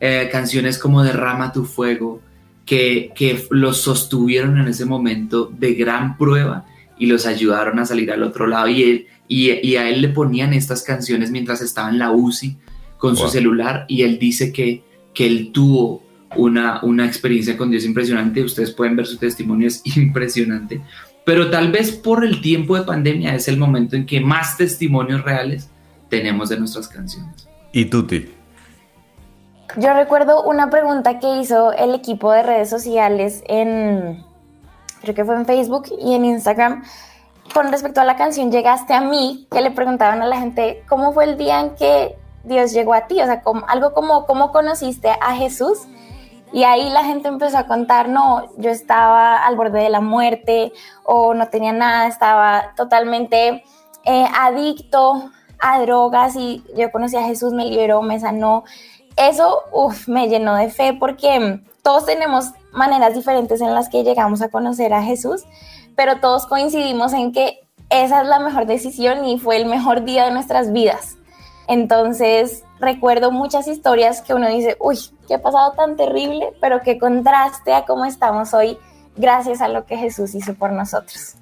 eh, canciones como Derrama tu fuego, que, que los sostuvieron en ese momento de gran prueba y los ayudaron a salir al otro lado. Y, él, y, y a él le ponían estas canciones mientras estaba en la UCI con wow. su celular y él dice que, que él tuvo una, una experiencia con Dios impresionante. Ustedes pueden ver su testimonio, es impresionante. Pero tal vez por el tiempo de pandemia es el momento en que más testimonios reales tenemos de nuestras canciones. ¿Y Tuti? Yo recuerdo una pregunta que hizo el equipo de redes sociales en, creo que fue en Facebook y en Instagram, con respecto a la canción Llegaste a mí, que le preguntaban a la gente cómo fue el día en que Dios llegó a ti, o sea, como, algo como cómo conociste a Jesús. Y ahí la gente empezó a contar, no, yo estaba al borde de la muerte o no tenía nada, estaba totalmente eh, adicto a drogas y yo conocí a Jesús, me liberó, me sanó. Eso me llenó de fe porque todos tenemos maneras diferentes en las que llegamos a conocer a Jesús, pero todos coincidimos en que esa es la mejor decisión y fue el mejor día de nuestras vidas. Entonces recuerdo muchas historias que uno dice, uy, qué pasado tan terrible, pero qué contraste a cómo estamos hoy gracias a lo que Jesús hizo por nosotros.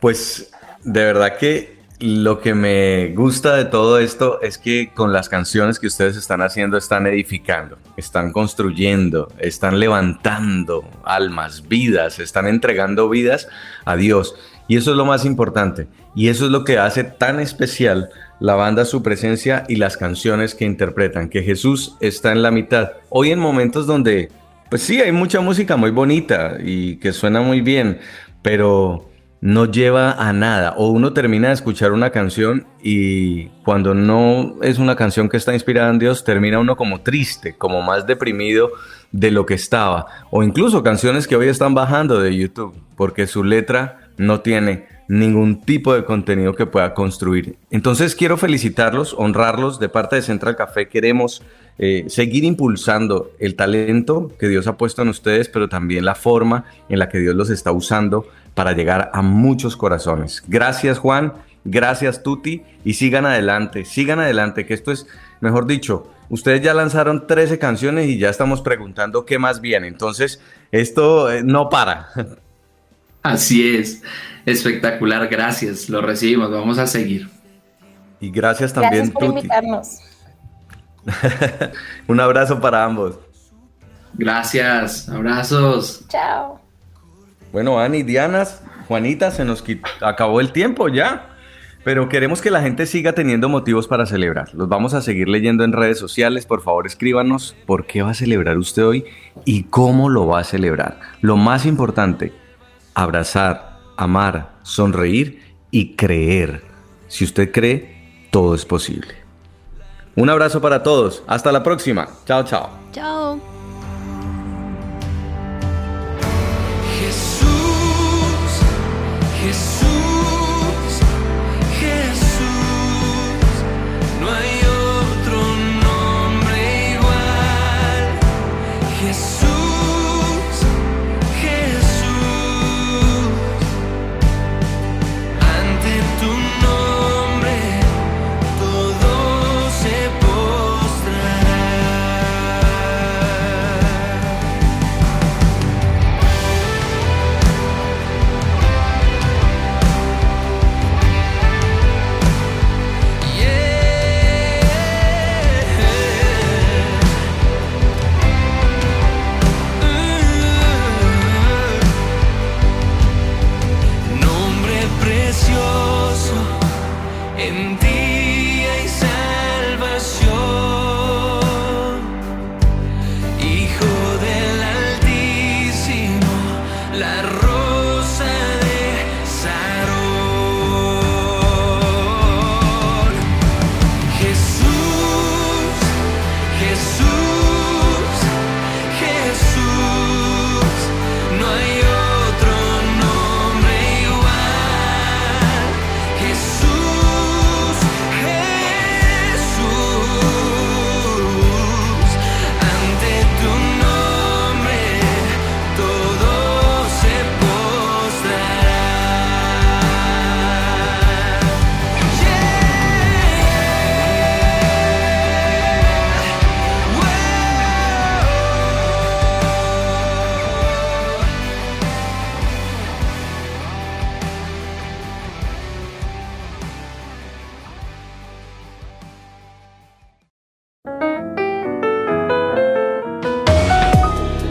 Pues de verdad que lo que me gusta de todo esto es que con las canciones que ustedes están haciendo están edificando, están construyendo, están levantando almas, vidas, están entregando vidas a Dios. Y eso es lo más importante. Y eso es lo que hace tan especial la banda, su presencia y las canciones que interpretan, que Jesús está en la mitad. Hoy en momentos donde, pues sí, hay mucha música muy bonita y que suena muy bien, pero no lleva a nada. O uno termina de escuchar una canción y cuando no es una canción que está inspirada en Dios, termina uno como triste, como más deprimido de lo que estaba. O incluso canciones que hoy están bajando de YouTube porque su letra no tiene ningún tipo de contenido que pueda construir. Entonces quiero felicitarlos, honrarlos de parte de Central Café. Queremos eh, seguir impulsando el talento que Dios ha puesto en ustedes, pero también la forma en la que Dios los está usando para llegar a muchos corazones. Gracias Juan, gracias Tuti y sigan adelante, sigan adelante, que esto es, mejor dicho, ustedes ya lanzaron 13 canciones y ya estamos preguntando qué más viene. Entonces, esto eh, no para. Así es, espectacular, gracias, lo recibimos, vamos a seguir. Y gracias también. Gracias por invitarnos. Un abrazo para ambos. Gracias, abrazos. Chao. Bueno, Ani, Diana, Juanita, se nos acabó el tiempo ya. Pero queremos que la gente siga teniendo motivos para celebrar. Los vamos a seguir leyendo en redes sociales. Por favor, escríbanos por qué va a celebrar usted hoy y cómo lo va a celebrar. Lo más importante, abrazar, amar, sonreír y creer. Si usted cree, todo es posible. Un abrazo para todos. Hasta la próxima. Chao, chao. Chao.